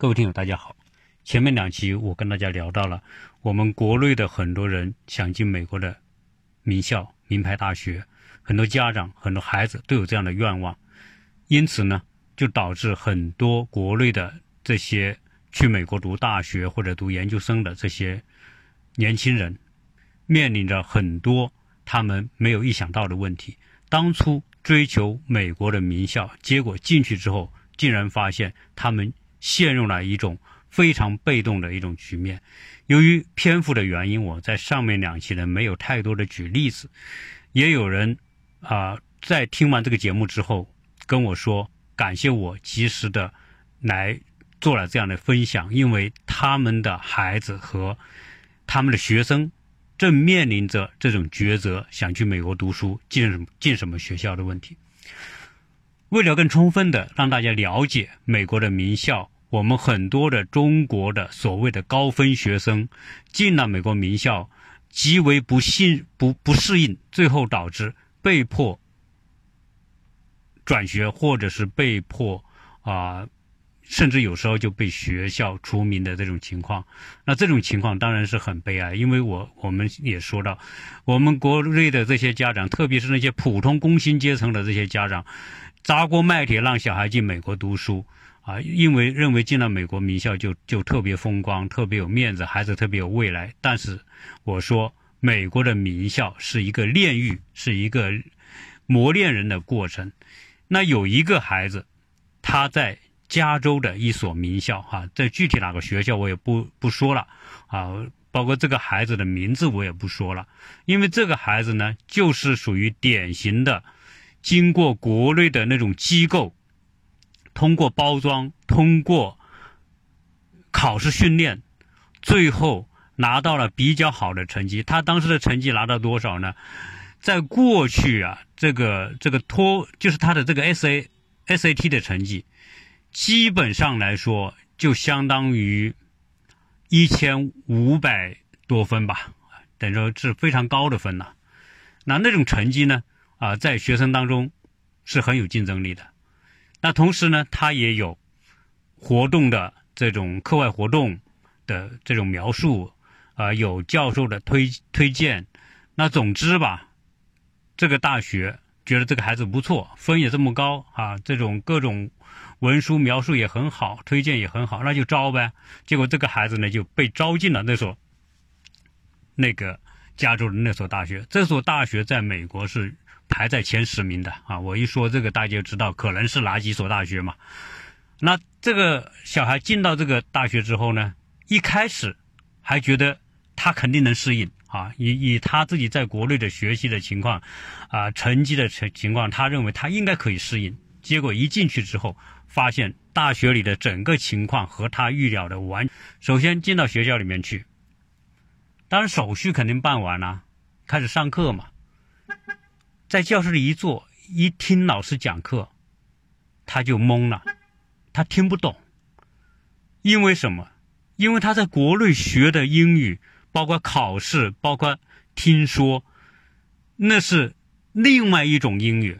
各位听友，大家好。前面两期我跟大家聊到了，我们国内的很多人想进美国的名校、名牌大学，很多家长、很多孩子都有这样的愿望，因此呢，就导致很多国内的这些去美国读大学或者读研究生的这些年轻人，面临着很多他们没有意想到的问题。当初追求美国的名校，结果进去之后，竟然发现他们。陷入了一种非常被动的一种局面。由于篇幅的原因，我在上面两期呢没有太多的举例子。也有人啊，在听完这个节目之后跟我说，感谢我及时的来做了这样的分享，因为他们的孩子和他们的学生正面临着这种抉择：想去美国读书，进什进什么学校的问题。为了更充分的让大家了解美国的名校，我们很多的中国的所谓的高分学生进了美国名校，极为不幸不不适应，最后导致被迫转学，或者是被迫啊，甚至有时候就被学校除名的这种情况。那这种情况当然是很悲哀，因为我我们也说到，我们国内的这些家长，特别是那些普通工薪阶层的这些家长。砸锅卖铁让小孩进美国读书，啊，因为认为进了美国名校就就特别风光、特别有面子，孩子特别有未来。但是我说，美国的名校是一个炼狱，是一个磨练人的过程。那有一个孩子，他在加州的一所名校，哈，在具体哪个学校我也不不说了，啊，包括这个孩子的名字我也不说了，因为这个孩子呢，就是属于典型的。经过国内的那种机构，通过包装，通过考试训练，最后拿到了比较好的成绩。他当时的成绩拿到多少呢？在过去啊，这个这个托就是他的这个 S A S A T 的成绩，基本上来说就相当于一千五百多分吧，等于说是非常高的分了。那那种成绩呢？啊，在学生当中是很有竞争力的。那同时呢，他也有活动的这种课外活动的这种描述，啊，有教授的推推荐。那总之吧，这个大学觉得这个孩子不错，分也这么高啊，这种各种文书描述也很好，推荐也很好，那就招呗。结果这个孩子呢就被招进了那所那个加州的那所大学。这所大学在美国是。排在前十名的啊！我一说这个，大家就知道可能是哪几所大学嘛。那这个小孩进到这个大学之后呢，一开始还觉得他肯定能适应啊，以以他自己在国内的学习的情况啊，成绩的情情况，他认为他应该可以适应。结果一进去之后，发现大学里的整个情况和他预料的完。首先进到学校里面去，当然手续肯定办完了，开始上课嘛。在教室里一坐，一听老师讲课，他就懵了，他听不懂。因为什么？因为他在国内学的英语，包括考试，包括听说，那是另外一种英语，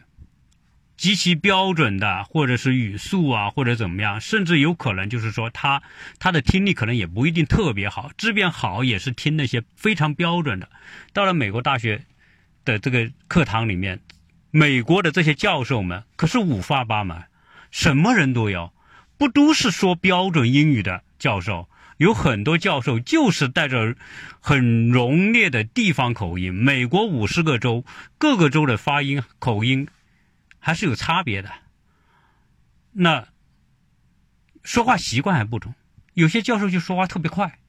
极其标准的，或者是语速啊，或者怎么样，甚至有可能就是说他他的听力可能也不一定特别好，即便好也是听那些非常标准的。到了美国大学。的这个课堂里面，美国的这些教授们可是五花八门，什么人都有，不都是说标准英语的教授？有很多教授就是带着很浓烈的地方口音。美国五十个州，各个州的发音口音还是有差别的。那说话习惯还不同，有些教授就说话特别快。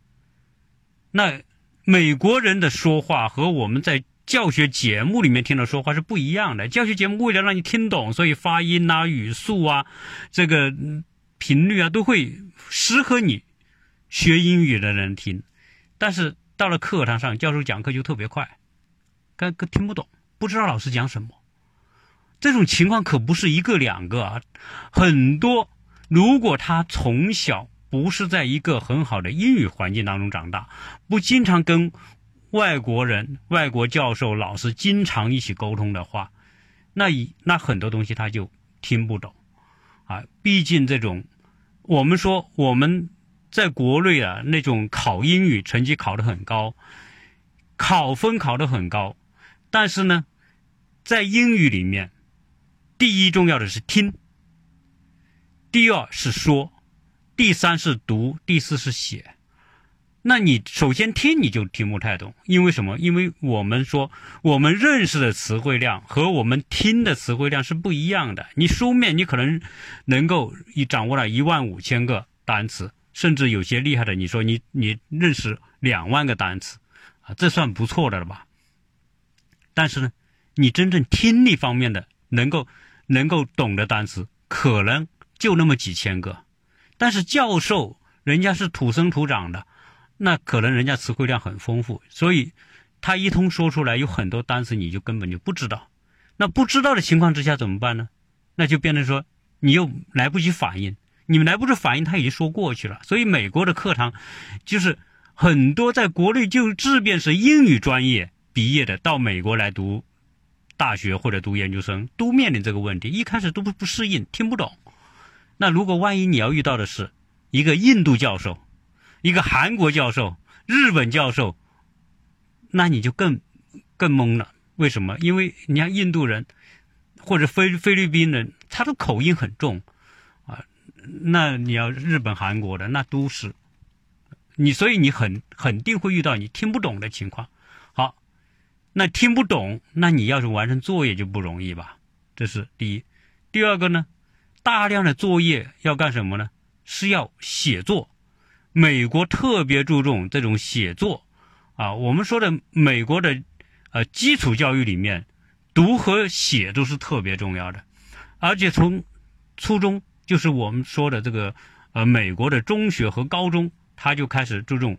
那美国人的说话和我们在教学节目里面听的说话是不一样的。教学节目为了让你听懂，所以发音啊、语速啊、这个频率啊，都会适合你学英语的人听。但是到了课堂上，教授讲课就特别快，根本听不懂，不知道老师讲什么。这种情况可不是一个两个啊，很多。如果他从小不是在一个很好的英语环境当中长大，不经常跟。外国人、外国教授、老师经常一起沟通的话，那一那很多东西他就听不懂，啊，毕竟这种我们说我们在国内啊，那种考英语成绩考得很高，考分考得很高，但是呢，在英语里面，第一重要的是听，第二是说，第三是读，第四是写。那你首先听你就听不太懂，因为什么？因为我们说我们认识的词汇量和我们听的词汇量是不一样的。你书面你可能能够一掌握了一万五千个单词，甚至有些厉害的，你说你你认识两万个单词，啊，这算不错的了吧？但是呢，你真正听力方面的能够能够懂的单词，可能就那么几千个。但是教授人家是土生土长的。那可能人家词汇量很丰富，所以他一通说出来，有很多单词你就根本就不知道。那不知道的情况之下怎么办呢？那就变成说你又来不及反应，你们来不及反应，他已经说过去了。所以美国的课堂就是很多在国内就即便是英语专业毕业的，到美国来读大学或者读研究生，都面临这个问题，一开始都不不适应，听不懂。那如果万一你要遇到的是一个印度教授，一个韩国教授、日本教授，那你就更更懵了。为什么？因为你像印度人或者菲菲律宾人，他的口音很重啊。那你要日本、韩国的，那都是你，所以你很肯定会遇到你听不懂的情况。好，那听不懂，那你要是完成作业就不容易吧？这是第一。第二个呢，大量的作业要干什么呢？是要写作。美国特别注重这种写作，啊，我们说的美国的，呃，基础教育里面，读和写都是特别重要的，而且从初中就是我们说的这个，呃，美国的中学和高中，他就开始注重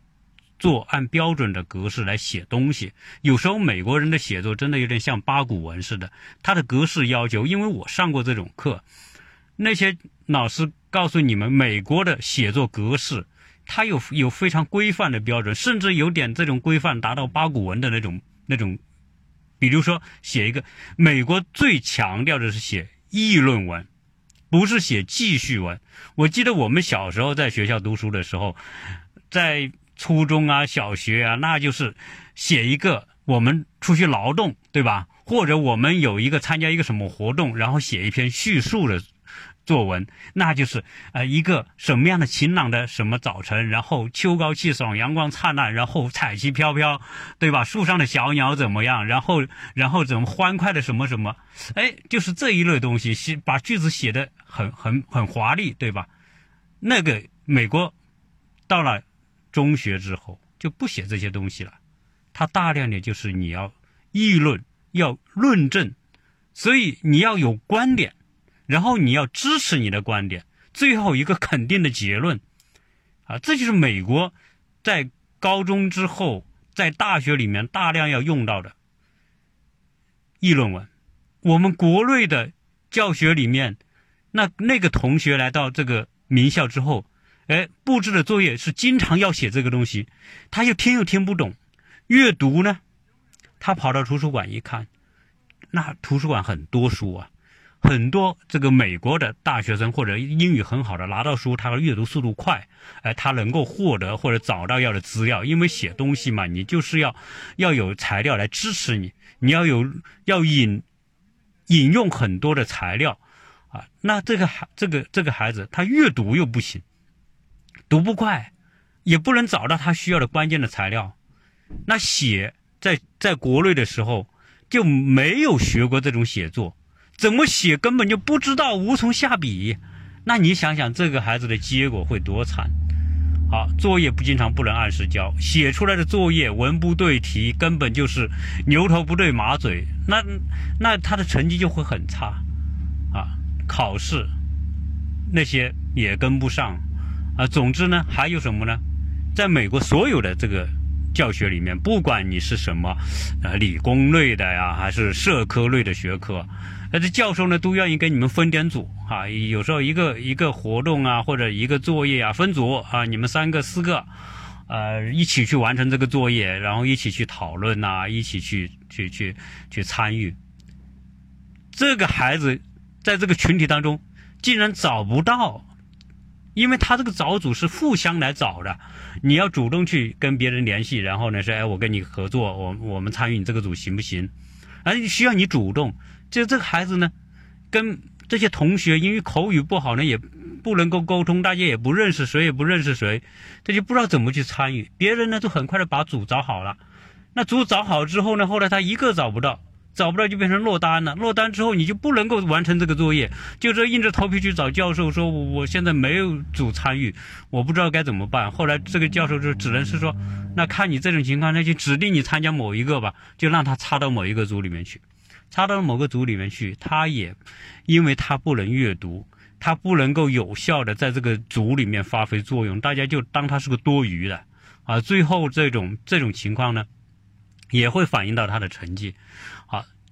做按标准的格式来写东西。有时候美国人的写作真的有点像八股文似的，他的格式要求，因为我上过这种课，那些老师告诉你们美国的写作格式。它有有非常规范的标准，甚至有点这种规范达到八股文的那种那种。比如说，写一个美国最强调的是写议论文，不是写记叙文。我记得我们小时候在学校读书的时候，在初中啊、小学啊，那就是写一个我们出去劳动，对吧？或者我们有一个参加一个什么活动，然后写一篇叙述的。作文，那就是呃一个什么样的晴朗的什么早晨，然后秋高气爽，阳光灿烂，然后彩旗飘飘，对吧？树上的小鸟怎么样？然后然后怎么欢快的什么什么？哎，就是这一类东西，写把句子写的很很很华丽，对吧？那个美国到了中学之后就不写这些东西了，他大量的就是你要议论，要论证，所以你要有观点。然后你要支持你的观点，最后一个肯定的结论，啊，这就是美国在高中之后，在大学里面大量要用到的议论文。我们国内的教学里面，那那个同学来到这个名校之后，哎，布置的作业是经常要写这个东西，他又听又听不懂。阅读呢，他跑到图书馆一看，那图书馆很多书啊。很多这个美国的大学生或者英语很好的拿到书，他的阅读速度快，哎，他能够获得或者找到要的资料，因为写东西嘛，你就是要要有材料来支持你，你要有要引引用很多的材料啊。那这个孩这个这个孩子他阅读又不行，读不快，也不能找到他需要的关键的材料。那写在在国内的时候就没有学过这种写作。怎么写根本就不知道，无从下笔。那你想想，这个孩子的结果会多惨？好，作业不经常不能按时交，写出来的作业文不对题，根本就是牛头不对马嘴。那那他的成绩就会很差啊，考试那些也跟不上啊。总之呢，还有什么呢？在美国所有的这个教学里面，不管你是什么呃理工类的呀，还是社科类的学科。那这教授呢，都愿意给你们分点组啊，有时候一个一个活动啊，或者一个作业啊，分组啊，你们三个四个，呃，一起去完成这个作业，然后一起去讨论呐，一起去去去去参与。这个孩子在这个群体当中，竟然找不到因为他这个找组是互相来找的，你要主动去跟别人联系，然后呢说，哎，我跟你合作，我我们参与你这个组行不行？而需要你主动。就这个孩子呢，跟这些同学因为口语不好呢，也不能够沟通，大家也不认识，谁也不认识谁，他就不知道怎么去参与。别人呢都很快的把组找好了，那组找好之后呢，后来他一个找不到。找不到就变成落单了，落单之后你就不能够完成这个作业，就这硬着头皮去找教授说，我我现在没有组参与，我不知道该怎么办。后来这个教授就只能是说，那看你这种情况，那就指定你参加某一个吧，就让他插到某一个组里面去，插到某个组里面去，他也因为他不能阅读，他不能够有效的在这个组里面发挥作用，大家就当他是个多余的啊。最后这种这种情况呢，也会反映到他的成绩。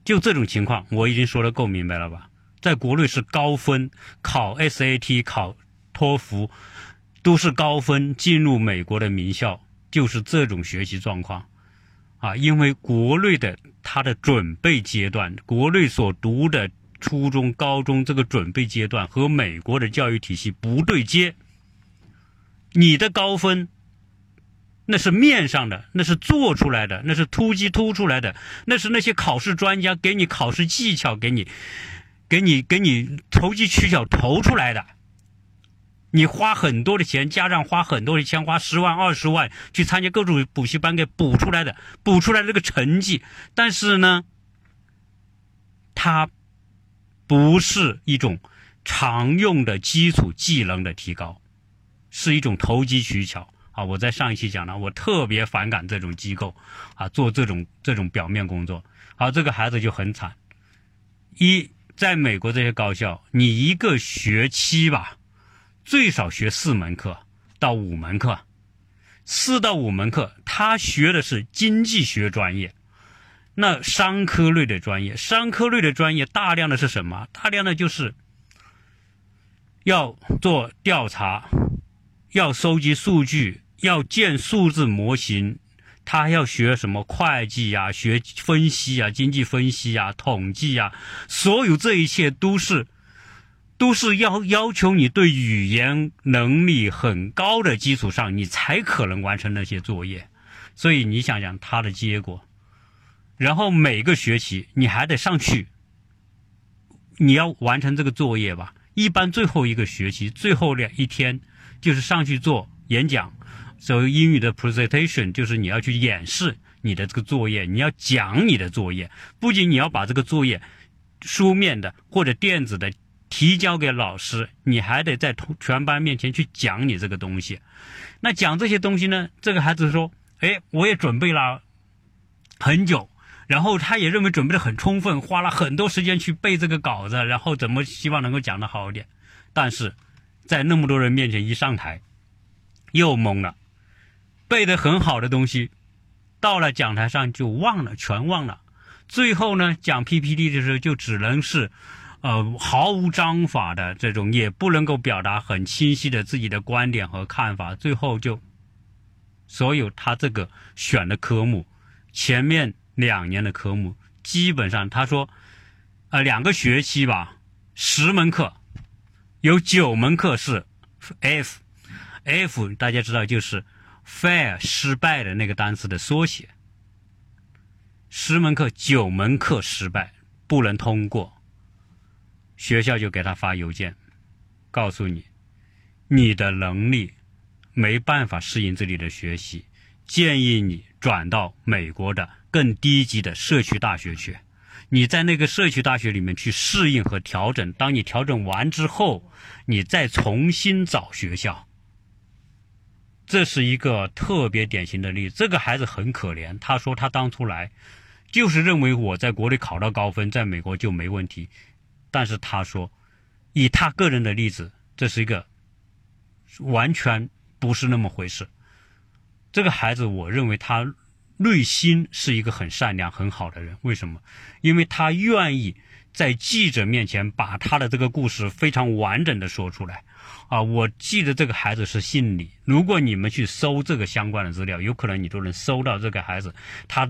就这种情况，我已经说的够明白了吧？在国内是高分考 SAT、考托福，都是高分进入美国的名校，就是这种学习状况啊！因为国内的他的准备阶段，国内所读的初中、高中这个准备阶段和美国的教育体系不对接，你的高分。那是面上的，那是做出来的，那是突击突出来的，那是那些考试专家给你考试技巧，给你，给你，给你投机取巧投出来的。你花很多的钱，家长花很多的钱，花十万二十万去参加各种补习班给补出来的，补出来这个成绩，但是呢，它不是一种常用的基础技能的提高，是一种投机取巧。啊，我在上一期讲了，我特别反感这种机构，啊，做这种这种表面工作。好，这个孩子就很惨。一，在美国这些高校，你一个学期吧，最少学四门课到五门课，四到五门课，他学的是经济学专业，那商科类的专业，商科类的专业大量的是什么？大量的就是要做调查。要收集数据，要建数字模型，他还要学什么会计呀、学分析啊、经济分析啊、统计啊，所有这一切都是，都是要要求你对语言能力很高的基础上，你才可能完成那些作业。所以你想想他的结果，然后每个学期你还得上去，你要完成这个作业吧？一般最后一个学期最后两一天。就是上去做演讲，所谓英语的 presentation，就是你要去演示你的这个作业，你要讲你的作业。不仅你要把这个作业书面的或者电子的提交给老师，你还得在同全班面前去讲你这个东西。那讲这些东西呢？这个孩子说：“哎，我也准备了很久，然后他也认为准备的很充分，花了很多时间去背这个稿子，然后怎么希望能够讲的好一点。”但是。在那么多人面前一上台，又懵了，背的很好的东西，到了讲台上就忘了，全忘了。最后呢，讲 PPT 的时候就只能是，呃，毫无章法的这种，也不能够表达很清晰的自己的观点和看法。最后就，所有他这个选的科目，前面两年的科目，基本上他说，呃，两个学期吧，十门课。有九门课是 F，F 大家知道就是 fail 失败的那个单词的缩写。十门课九门课失败，不能通过，学校就给他发邮件，告诉你你的能力没办法适应这里的学习，建议你转到美国的更低级的社区大学去。你在那个社区大学里面去适应和调整，当你调整完之后，你再重新找学校。这是一个特别典型的例子。这个孩子很可怜，他说他当初来，就是认为我在国内考到高分，在美国就没问题。但是他说，以他个人的例子，这是一个完全不是那么回事。这个孩子，我认为他。内心是一个很善良、很好的人，为什么？因为他愿意在记者面前把他的这个故事非常完整的说出来。啊，我记得这个孩子是姓李。如果你们去搜这个相关的资料，有可能你都能搜到这个孩子，他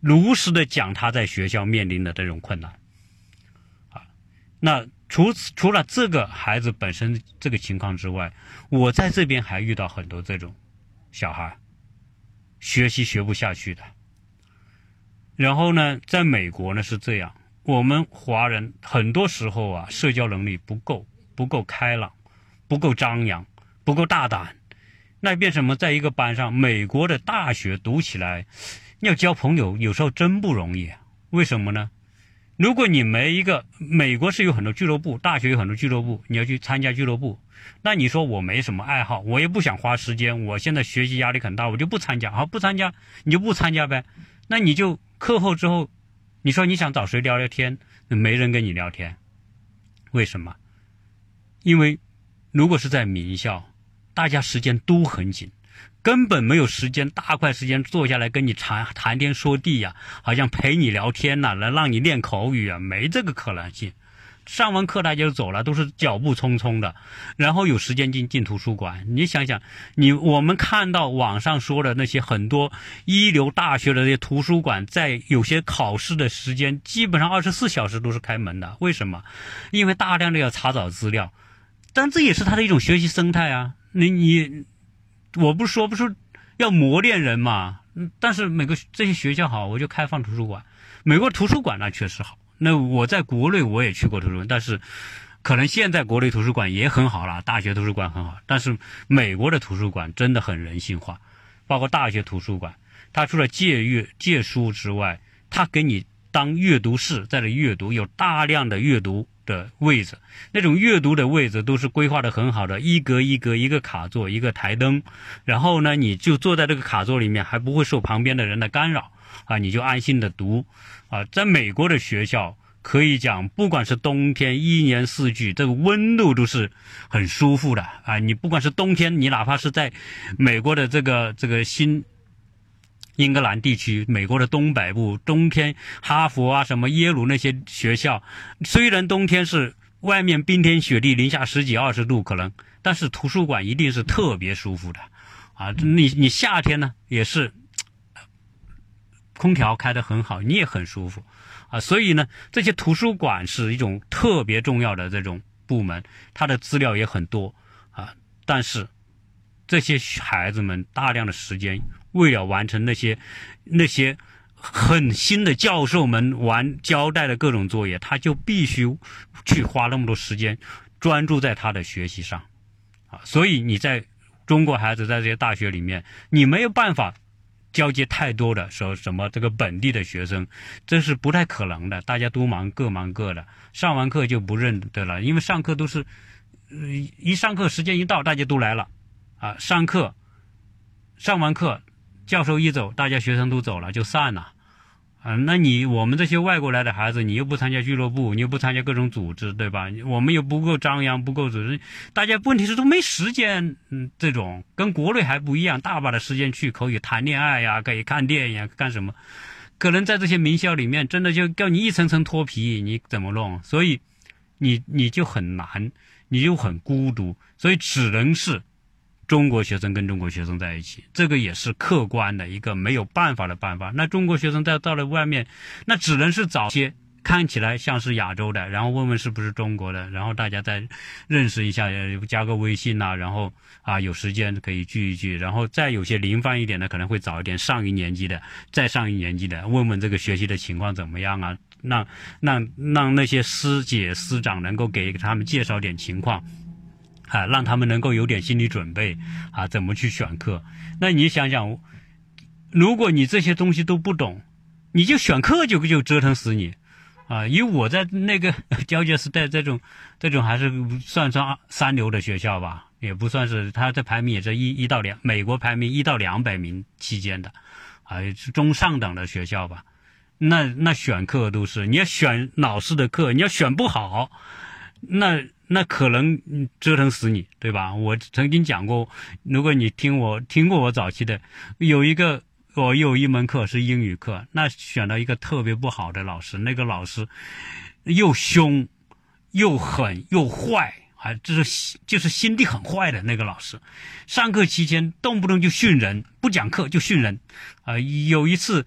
如实的讲他在学校面临的这种困难。啊，那除此除了这个孩子本身这个情况之外，我在这边还遇到很多这种小孩，学习学不下去的。然后呢，在美国呢是这样，我们华人很多时候啊，社交能力不够，不够开朗，不够张扬，不够大胆。那变什么？在一个班上，美国的大学读起来，要交朋友，有时候真不容易。为什么呢？如果你没一个，美国是有很多俱乐部，大学有很多俱乐部，你要去参加俱乐部。那你说我没什么爱好，我也不想花时间，我现在学习压力很大，我就不参加。好，不参加，你就不参加呗。那你就课后之后，你说你想找谁聊聊天，没人跟你聊天。为什么？因为如果是在名校。大家时间都很紧，根本没有时间大块时间坐下来跟你谈谈天说地呀，好像陪你聊天呐，来让你练口语啊，没这个可能性。上完课大家就走了，都是脚步匆匆的，然后有时间进进图书馆。你想想，你我们看到网上说的那些很多一流大学的那些图书馆，在有些考试的时间，基本上二十四小时都是开门的。为什么？因为大量的要查找资料，但这也是他的一种学习生态啊。你你，我不说不说要磨练人嘛，嗯但是每个这些学校好，我就开放图书馆。美国图书馆那确实好。那我在国内我也去过图书馆，但是可能现在国内图书馆也很好了，大学图书馆很好。但是美国的图书馆真的很人性化，包括大学图书馆，它除了借阅借书之外，它给你当阅读室在这阅读，有大量的阅读。的位置，那种阅读的位置都是规划的很好的，一格一格，一个卡座，一个台灯，然后呢，你就坐在这个卡座里面，还不会受旁边的人的干扰啊，你就安心的读啊。在美国的学校，可以讲，不管是冬天，一年四季，这个温度都是很舒服的啊。你不管是冬天，你哪怕是在美国的这个这个新。英格兰地区，美国的东北部，冬天，哈佛啊，什么耶鲁那些学校，虽然冬天是外面冰天雪地，零下十几二十度可能，但是图书馆一定是特别舒服的，啊，你你夏天呢也是，空调开得很好，你也很舒服，啊，所以呢，这些图书馆是一种特别重要的这种部门，它的资料也很多，啊，但是这些孩子们大量的时间。为了完成那些那些很新的教授们完交代的各种作业，他就必须去花那么多时间专注在他的学习上啊！所以你在中国孩子在这些大学里面，你没有办法交接太多的说什么这个本地的学生，这是不太可能的。大家都忙各忙各的，上完课就不认得了，因为上课都是一上课时间一到，大家都来了啊！上课上完课。教授一走，大家学生都走了，就散了，啊，那你我们这些外国来的孩子，你又不参加俱乐部，你又不参加各种组织，对吧？我们又不够张扬，不够组织，大家问题是都没时间，嗯，这种跟国内还不一样，大把的时间去可以谈恋爱呀，可以看电影，干什么？可能在这些名校里面，真的就叫你一层层脱皮，你怎么弄？所以你你就很难，你就很孤独，所以只能是。中国学生跟中国学生在一起，这个也是客观的一个没有办法的办法。那中国学生在到了外面，那只能是找些看起来像是亚洲的，然后问问是不是中国的，然后大家再认识一下，加个微信呐，然后啊有时间可以聚一聚，然后再有些灵泛一点的，可能会找一点上一年级的，再上一年级的，问问这个学习的情况怎么样啊？让让让那些师姐师长能够给他们介绍点情况。啊，让他们能够有点心理准备啊，怎么去选课？那你想想，如果你这些东西都不懂，你就选课就就折腾死你啊！因为我在那个 交界时代，这种这种还是算上三流的学校吧，也不算是，他的排名也在一一到两，美国排名一到两百名期间的，啊，是中上等的学校吧？那那选课都是你要选老师的课，你要选不好，那。那可能折腾死你，对吧？我曾经讲过，如果你听我听过我早期的，有一个我有一门课是英语课，那选了一个特别不好的老师，那个老师又凶又狠又坏，啊，就是就是心地很坏的那个老师。上课期间动不动就训人，不讲课就训人，啊，有一次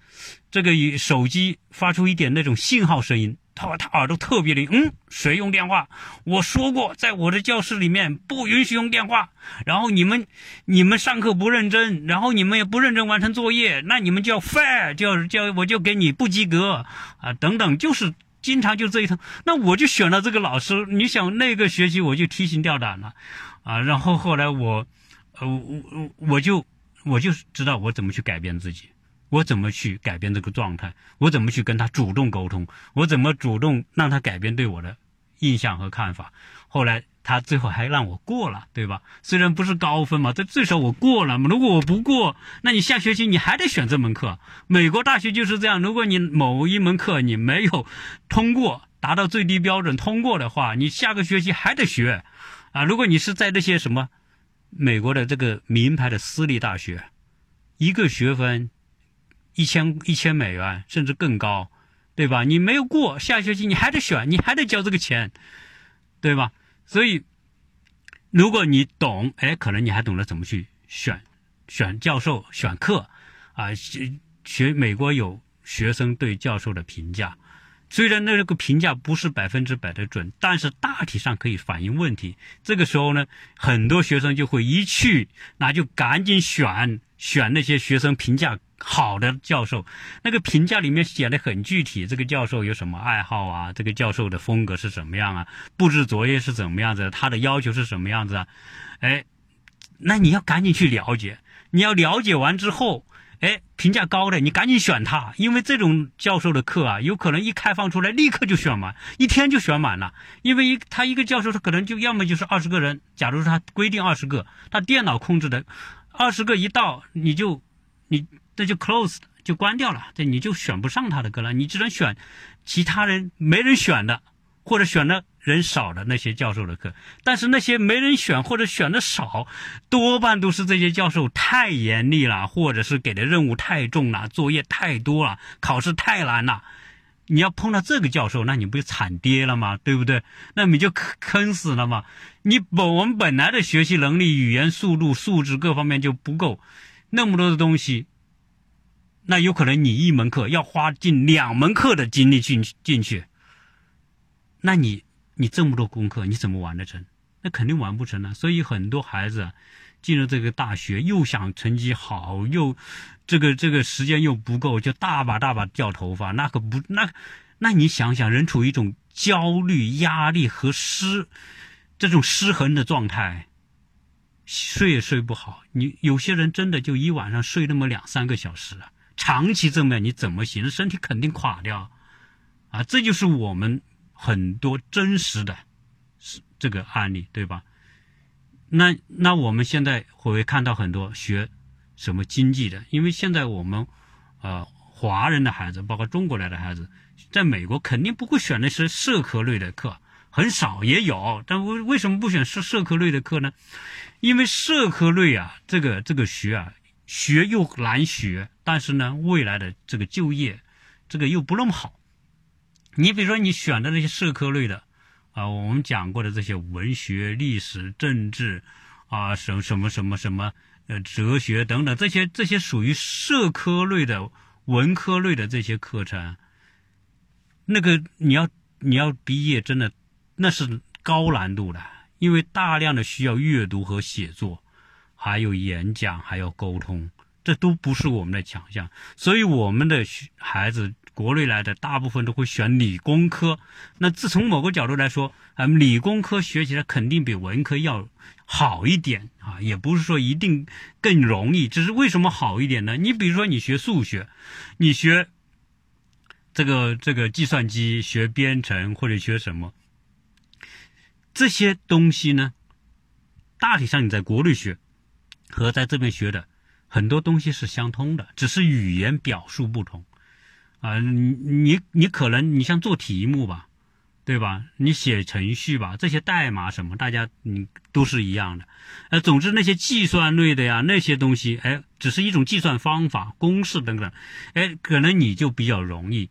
这个手机发出一点那种信号声音。他他耳朵特别灵，嗯，谁用电话？我说过，在我的教室里面不允许用电话。然后你们你们上课不认真，然后你们也不认真完成作业，那你们就要 fail，就就我就给你不及格啊，等等，就是经常就这一套。那我就选了这个老师。你想那个学期我就提心吊胆了啊，然后后来我呃我我我就我就知道我怎么去改变自己。我怎么去改变这个状态？我怎么去跟他主动沟通？我怎么主动让他改变对我的印象和看法？后来他最后还让我过了，对吧？虽然不是高分嘛，但最少我过了嘛。如果我不过，那你下学期你还得选这门课。美国大学就是这样，如果你某一门课你没有通过，达到最低标准通过的话，你下个学期还得学啊。如果你是在那些什么美国的这个名牌的私立大学，一个学分。一千一千美元甚至更高，对吧？你没有过下学期，你还得选，你还得交这个钱，对吧？所以，如果你懂，哎，可能你还懂得怎么去选选教授、选课啊。学学美国有学生对教授的评价，虽然那个评价不是百分之百的准，但是大体上可以反映问题。这个时候呢，很多学生就会一去，那就赶紧选选那些学生评价。好的教授，那个评价里面写的很具体，这个教授有什么爱好啊？这个教授的风格是什么样啊？布置作业是怎么样子？他的要求是什么样子啊？哎，那你要赶紧去了解，你要了解完之后，哎，评价高的你赶紧选他，因为这种教授的课啊，有可能一开放出来立刻就选满，一天就选满了，因为一他一个教授他可能就要么就是二十个人，假如说他规定二十个，他电脑控制的二十个一到你就你。这就 closed 就关掉了，这你就选不上他的歌了，你只能选其他人没人选的，或者选的人少的那些教授的课。但是那些没人选或者选的少，多半都是这些教授太严厉了，或者是给的任务太重了，作业太多了，考试太难了。你要碰到这个教授，那你不就惨跌了吗？对不对？那你就坑坑死了嘛。你本我们本来的学习能力、语言速度、素质各方面就不够，那么多的东西。那有可能你一门课要花近两门课的精力进进去，那你你这么多功课你怎么完得成？那肯定完不成啊！所以很多孩子进了这个大学，又想成绩好，又这个这个时间又不够，就大把大把掉头发。那可不那那你想想，人处于一种焦虑、压力和失这种失衡的状态，睡也睡不好。你有些人真的就一晚上睡那么两三个小时啊。长期这么样，你怎么行？身体肯定垮掉，啊，这就是我们很多真实的，是这个案例，对吧？那那我们现在会看到很多学什么经济的，因为现在我们呃华人的孩子，包括中国来的孩子，在美国肯定不会选那些社科类的课，很少也有，但为为什么不选社社科类的课呢？因为社科类啊，这个这个学啊。学又难学，但是呢，未来的这个就业，这个又不那么好。你比如说，你选的那些社科类的，啊，我们讲过的这些文学、历史、政治，啊，什么什么什么什么，呃，哲学等等，这些这些属于社科类的、文科类的这些课程，那个你要你要毕业，真的那是高难度的，因为大量的需要阅读和写作。还有演讲，还有沟通，这都不是我们的强项，所以我们的孩子国内来的大部分都会选理工科。那自从某个角度来说，啊，理工科学起来肯定比文科要好一点啊，也不是说一定更容易，只是为什么好一点呢？你比如说你学数学，你学这个这个计算机，学编程或者学什么这些东西呢？大体上你在国内学。和在这边学的很多东西是相通的，只是语言表述不同啊。你你你可能你像做题目吧，对吧？你写程序吧，这些代码什么，大家你都是一样的。呃，总之那些计算类的呀，那些东西，哎，只是一种计算方法、公式等等，哎，可能你就比较容易。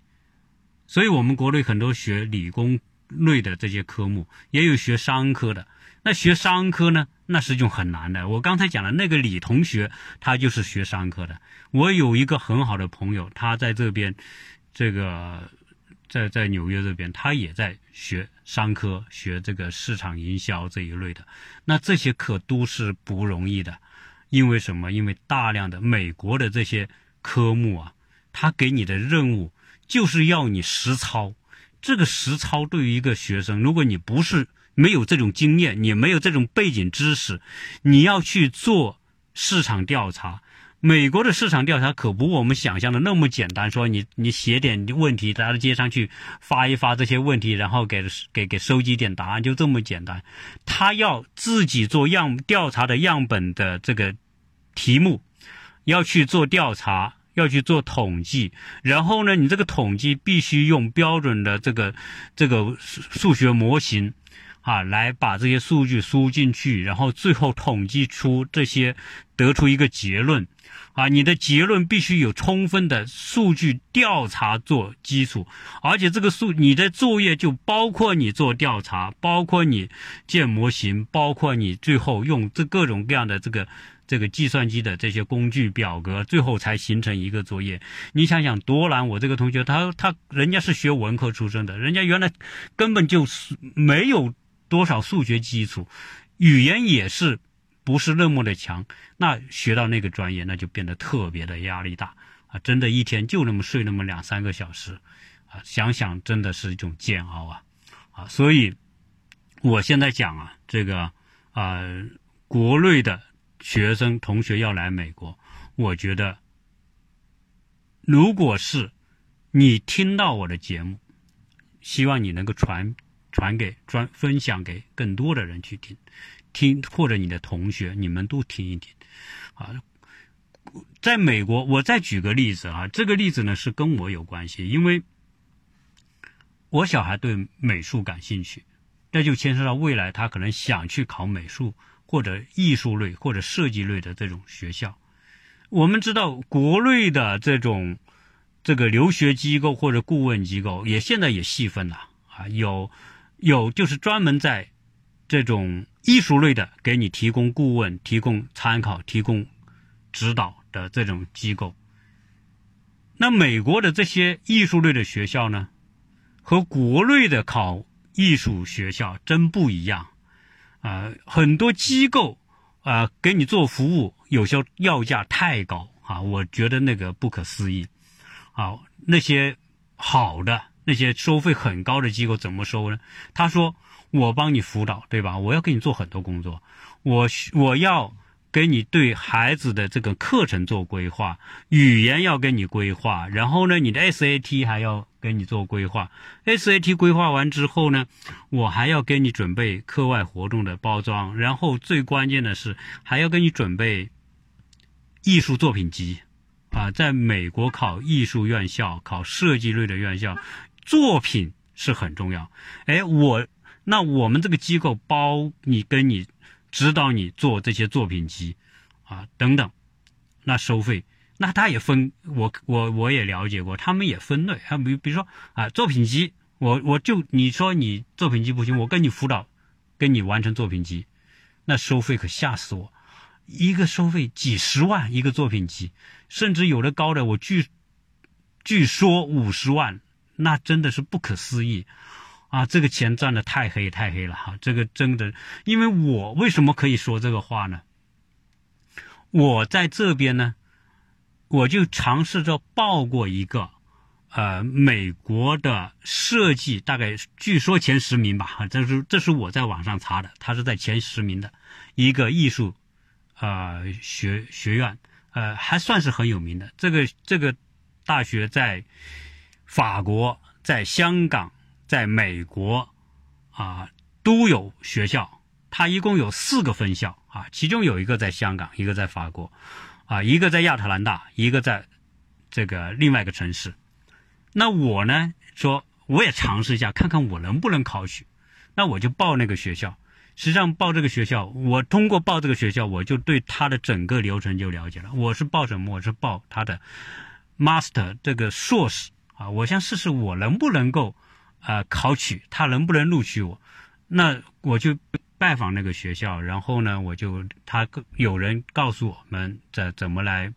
所以我们国内很多学理工类的这些科目，也有学商科的。那学商科呢？那是一种很难的。我刚才讲了那个李同学，他就是学商科的。我有一个很好的朋友，他在这边，这个在在纽约这边，他也在学商科，学这个市场营销这一类的。那这些可都是不容易的，因为什么？因为大量的美国的这些科目啊，他给你的任务就是要你实操。这个实操对于一个学生，如果你不是没有这种经验，你没有这种背景知识，你要去做市场调查。美国的市场调查可不我们想象的那么简单，说你你写点问题，到街上去发一发这些问题，然后给给给收集点答案，就这么简单。他要自己做样调查的样本的这个题目，要去做调查，要去做统计，然后呢，你这个统计必须用标准的这个这个数学模型。啊，来把这些数据输进去，然后最后统计出这些，得出一个结论。啊，你的结论必须有充分的数据调查做基础，而且这个数，你的作业就包括你做调查，包括你建模型，包括你最后用这各种各样的这个这个计算机的这些工具表格，最后才形成一个作业。你想想多难！我这个同学，他他人家是学文科出身的，人家原来根本就是没有。多少数学基础，语言也是不是那么的强，那学到那个专业，那就变得特别的压力大啊！真的，一天就那么睡那么两三个小时，啊，想想真的是一种煎熬啊！啊，所以我现在讲啊，这个啊，国内的学生同学要来美国，我觉得，如果是你听到我的节目，希望你能够传。传给专分享给更多的人去听，听或者你的同学，你们都听一听，啊，在美国，我再举个例子啊，这个例子呢是跟我有关系，因为我小孩对美术感兴趣，这就牵涉到未来他可能想去考美术或者艺术类或者设计类的这种学校。我们知道国内的这种这个留学机构或者顾问机构也现在也细分了啊，有。有就是专门在这种艺术类的给你提供顾问、提供参考、提供指导的这种机构。那美国的这些艺术类的学校呢，和国内的考艺术学校真不一样啊！很多机构啊给你做服务，有些要价太高啊，我觉得那个不可思议啊！那些好的。那些收费很高的机构怎么收呢？他说：“我帮你辅导，对吧？我要给你做很多工作，我我要给你对孩子的这个课程做规划，语言要给你规划，然后呢，你的 SAT 还要给你做规划。SAT 规划完之后呢，我还要给你准备课外活动的包装，然后最关键的是还要给你准备艺术作品集啊，在美国考艺术院校、考设计类的院校。”作品是很重要，哎，我那我们这个机构包你跟你指导你做这些作品集啊等等，那收费那他也分我我我也了解过，他们也分类啊，比比如说啊作品集，我我就你说你作品集不行，我跟你辅导，跟你完成作品集，那收费可吓死我，一个收费几十万一个作品集，甚至有的高的我据据说五十万。那真的是不可思议，啊，这个钱赚的太黑太黑了哈！这个真的，因为我为什么可以说这个话呢？我在这边呢，我就尝试着报过一个，呃，美国的设计，大概据说前十名吧，哈，这是这是我在网上查的，他是在前十名的一个艺术，呃，学学院，呃，还算是很有名的。这个这个大学在。法国在香港，在美国，啊都有学校。它一共有四个分校啊，其中有一个在香港，一个在法国，啊一个在亚特兰大，一个在这个另外一个城市。那我呢说我也尝试一下，看看我能不能考取。那我就报那个学校。实际上报这个学校，我通过报这个学校，我就对他的整个流程就了解了。我是报什么？我是报他的 master 这个硕士。啊，我想试试我能不能够，呃，考取他能不能录取我？那我就拜访那个学校，然后呢，我就他有人告诉我们怎怎么来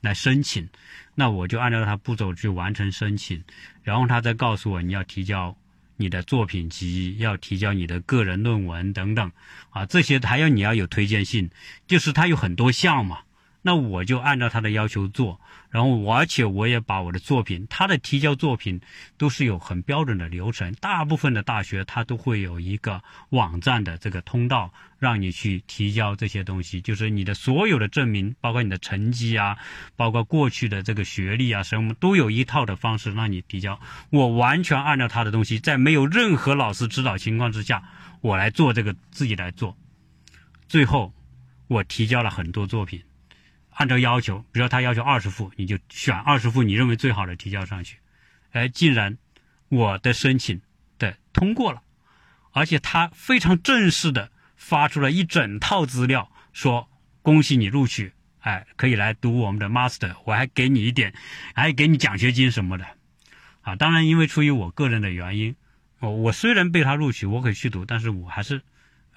来申请，那我就按照他步骤去完成申请，然后他再告诉我你要提交你的作品集，要提交你的个人论文等等，啊，这些还要你要有推荐信，就是他有很多项嘛。那我就按照他的要求做，然后而且我也把我的作品，他的提交作品都是有很标准的流程，大部分的大学他都会有一个网站的这个通道，让你去提交这些东西，就是你的所有的证明，包括你的成绩啊，包括过去的这个学历啊什么，都有一套的方式让你提交。我完全按照他的东西，在没有任何老师指导情况之下，我来做这个自己来做，最后我提交了很多作品。按照要求，比如说他要求二十幅，你就选二十幅你认为最好的提交上去。哎，竟然我的申请的通过了，而且他非常正式的发出了一整套资料，说恭喜你录取，哎，可以来读我们的 master，我还给你一点，还给你奖学金什么的。啊，当然因为出于我个人的原因，我我虽然被他录取，我可以去读，但是我还是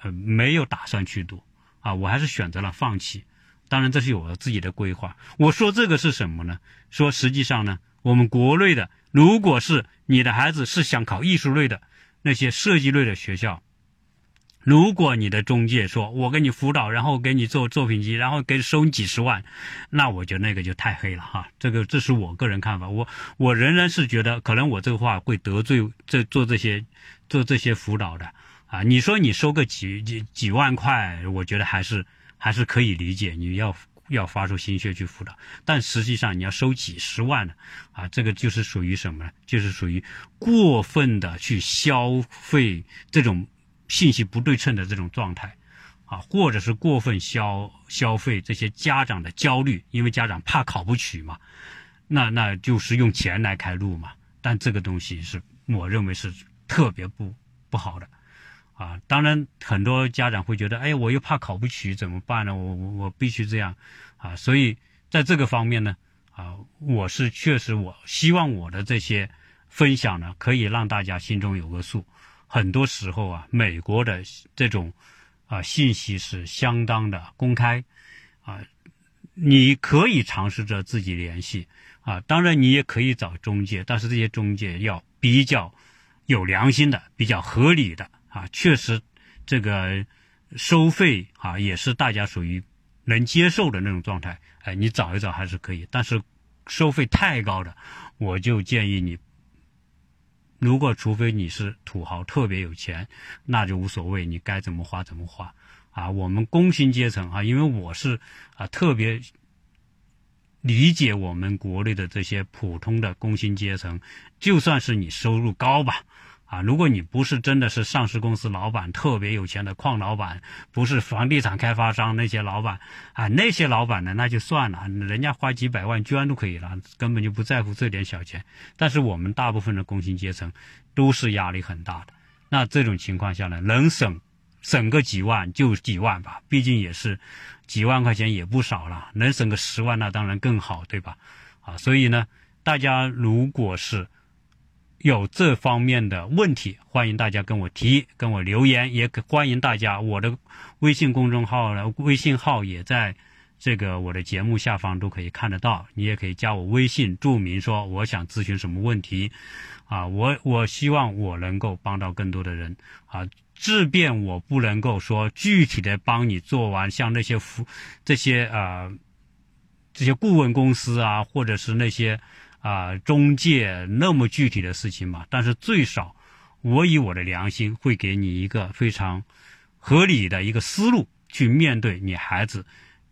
呃没有打算去读，啊，我还是选择了放弃。当然，这是我自己的规划。我说这个是什么呢？说实际上呢，我们国内的，如果是你的孩子是想考艺术类的那些设计类的学校，如果你的中介说我给你辅导，然后给你做作品集，然后给收你几十万，那我觉得那个就太黑了哈。这个这是我个人看法。我我仍然是觉得，可能我这个话会得罪这做这些做这些辅导的啊。你说你收个几几几万块，我觉得还是。还是可以理解，你要要发出心血去辅导，但实际上你要收几十万呢，啊，这个就是属于什么呢？就是属于过分的去消费这种信息不对称的这种状态，啊，或者是过分消消费这些家长的焦虑，因为家长怕考不取嘛，那那就是用钱来开路嘛，但这个东西是我认为是特别不不好的。啊，当然，很多家长会觉得，哎，我又怕考不取，怎么办呢？我我我必须这样，啊，所以在这个方面呢，啊，我是确实，我希望我的这些分享呢，可以让大家心中有个数。很多时候啊，美国的这种啊信息是相当的公开，啊，你可以尝试着自己联系，啊，当然你也可以找中介，但是这些中介要比较有良心的，比较合理的。啊，确实，这个收费啊也是大家属于能接受的那种状态。哎，你找一找还是可以，但是收费太高的，我就建议你，如果除非你是土豪特别有钱，那就无所谓，你该怎么花怎么花。啊，我们工薪阶层啊，因为我是啊特别理解我们国内的这些普通的工薪阶层，就算是你收入高吧。啊，如果你不是真的是上市公司老板，特别有钱的矿老板，不是房地产开发商那些老板，啊，那些老板呢，那就算了，人家花几百万捐都可以了，根本就不在乎这点小钱。但是我们大部分的工薪阶层都是压力很大的，那这种情况下呢，能省省个几万就几万吧，毕竟也是几万块钱也不少了，能省个十万那当然更好，对吧？啊，所以呢，大家如果是。有这方面的问题，欢迎大家跟我提，跟我留言，也欢迎大家我的微信公众号呢，微信号也在这个我的节目下方都可以看得到，你也可以加我微信，注明说我想咨询什么问题，啊，我我希望我能够帮到更多的人，啊，即便我不能够说具体的帮你做完像那些服这些啊这些顾问公司啊，或者是那些。啊，中介那么具体的事情嘛，但是最少，我以我的良心会给你一个非常合理的一个思路去面对你孩子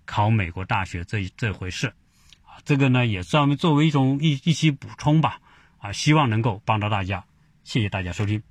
考美国大学这这回事，啊，这个呢也算作为一种一一些补充吧，啊，希望能够帮到大家，谢谢大家收听。